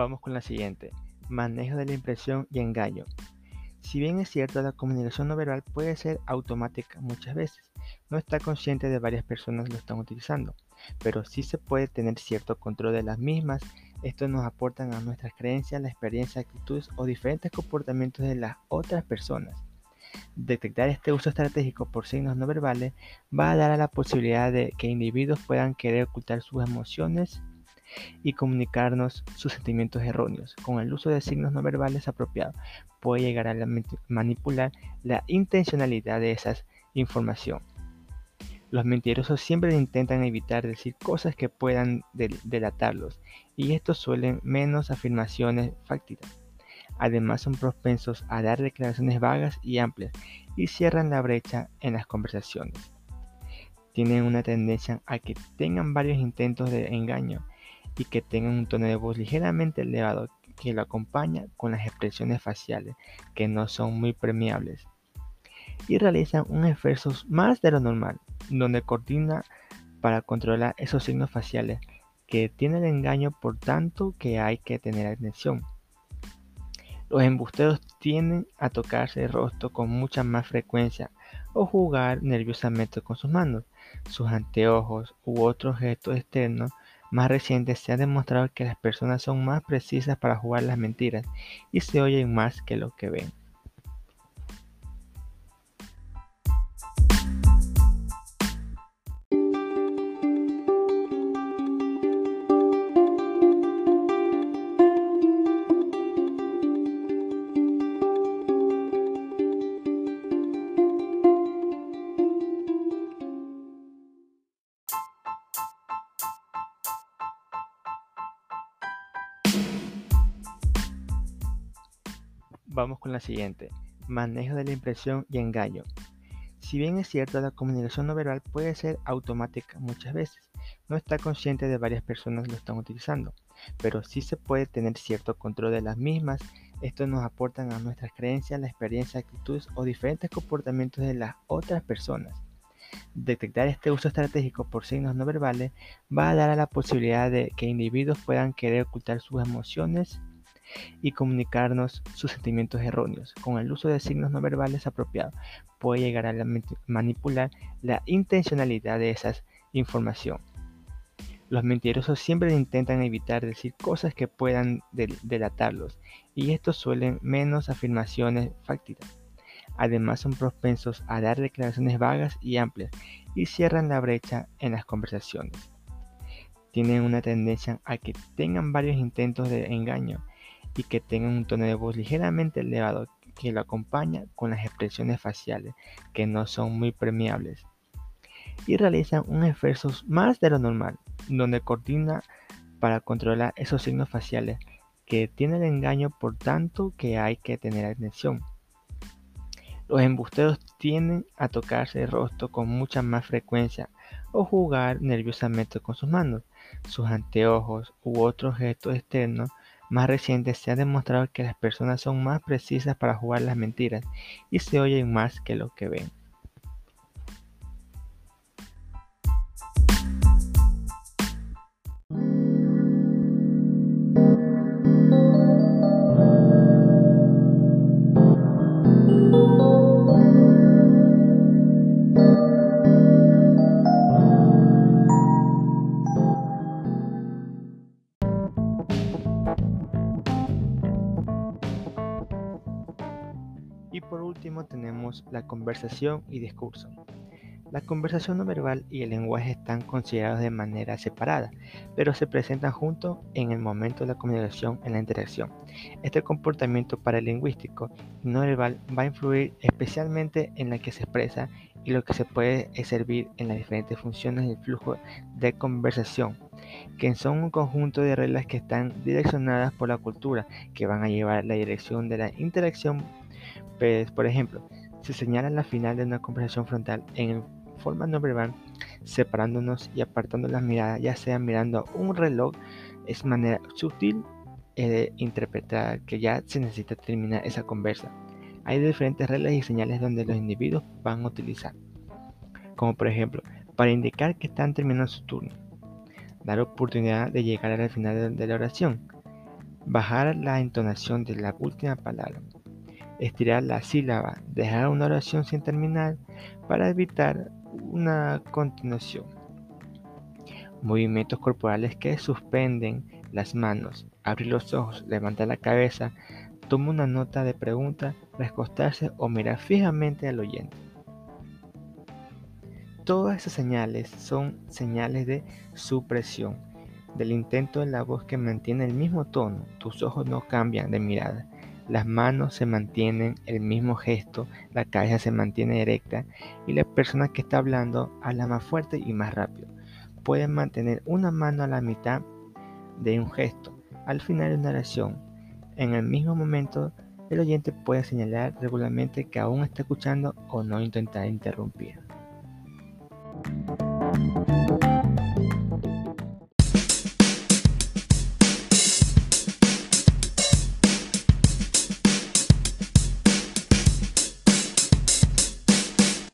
Vamos con la siguiente. Manejo de la impresión y engaño. Si bien es cierto, la comunicación no verbal puede ser automática muchas veces. No está consciente de varias personas lo están utilizando, pero sí se puede tener cierto control de las mismas. Esto nos aportan a nuestras creencias, la experiencia, actitudes o diferentes comportamientos de las otras personas. Detectar este uso estratégico por signos no verbales va a dar a la posibilidad de que individuos puedan querer ocultar sus emociones y comunicarnos sus sentimientos erróneos. Con el uso de signos no verbales apropiados puede llegar a manipular la intencionalidad de esa información. Los mentirosos siempre intentan evitar decir cosas que puedan delatarlos y estos suelen menos afirmaciones fácticas. Además son propensos a dar declaraciones vagas y amplias y cierran la brecha en las conversaciones. Tienen una tendencia a que tengan varios intentos de engaño y que tengan un tono de voz ligeramente elevado que lo acompaña con las expresiones faciales que no son muy premiables y realizan un esfuerzo más de lo normal donde coordina para controlar esos signos faciales que tiene el engaño por tanto que hay que tener atención. Los embusteros tienden a tocarse el rostro con mucha más frecuencia o jugar nerviosamente con sus manos, sus anteojos u otros gestos externos más recientes se ha demostrado que las personas son más precisas para jugar las mentiras y se oyen más que lo que ven. Vamos con la siguiente. Manejo de la impresión y engaño. Si bien es cierto, la comunicación no verbal puede ser automática muchas veces. No está consciente de varias personas lo están utilizando, pero sí se puede tener cierto control de las mismas. Esto nos aportan a nuestras creencias, la experiencia, actitudes o diferentes comportamientos de las otras personas. Detectar este uso estratégico por signos no verbales va a dar a la posibilidad de que individuos puedan querer ocultar sus emociones y comunicarnos sus sentimientos erróneos. Con el uso de signos no verbales apropiados puede llegar a manipular la intencionalidad de esa información. Los mentirosos siempre intentan evitar decir cosas que puedan delatarlos y estos suelen menos afirmaciones fácticas. Además son propensos a dar declaraciones vagas y amplias y cierran la brecha en las conversaciones. Tienen una tendencia a que tengan varios intentos de engaño y que tengan un tono de voz ligeramente elevado que lo acompaña con las expresiones faciales que no son muy premiables y realizan un esfuerzo más de lo normal donde coordina para controlar esos signos faciales que tiene el engaño por tanto que hay que tener atención. Los embusteros tienden a tocarse el rostro con mucha más frecuencia o jugar nerviosamente con sus manos, sus anteojos u otros gestos externos más recientes se ha demostrado que las personas son más precisas para jugar las mentiras y se oyen más que lo que ven. Tenemos la conversación y discurso. La conversación no verbal y el lenguaje están considerados de manera separada, pero se presentan juntos en el momento de la comunicación en la interacción. Este comportamiento paralingüístico y no verbal va a influir especialmente en la que se expresa y lo que se puede servir en las diferentes funciones del flujo de conversación, que son un conjunto de reglas que están direccionadas por la cultura, que van a llevar la dirección de la interacción por ejemplo, se señala la final de una conversación frontal en forma no verbal, separándonos y apartando las miradas, ya sea mirando un reloj, es manera sutil de interpretar que ya se necesita terminar esa conversa. Hay diferentes reglas y señales donde los individuos van a utilizar, como por ejemplo, para indicar que están terminando su turno, dar oportunidad de llegar al final de la oración, bajar la entonación de la última palabra, estirar la sílaba, dejar una oración sin terminar para evitar una continuación. Movimientos corporales que suspenden las manos, abrir los ojos, levantar la cabeza, tomar una nota de pregunta, recostarse o mirar fijamente al oyente. Todas esas señales son señales de supresión, del intento de la voz que mantiene el mismo tono, tus ojos no cambian de mirada, las manos se mantienen el mismo gesto, la cabeza se mantiene erecta y la persona que está hablando habla más fuerte y más rápido. Pueden mantener una mano a la mitad de un gesto al final de una oración. En el mismo momento, el oyente puede señalar regularmente que aún está escuchando o no intentar interrumpir.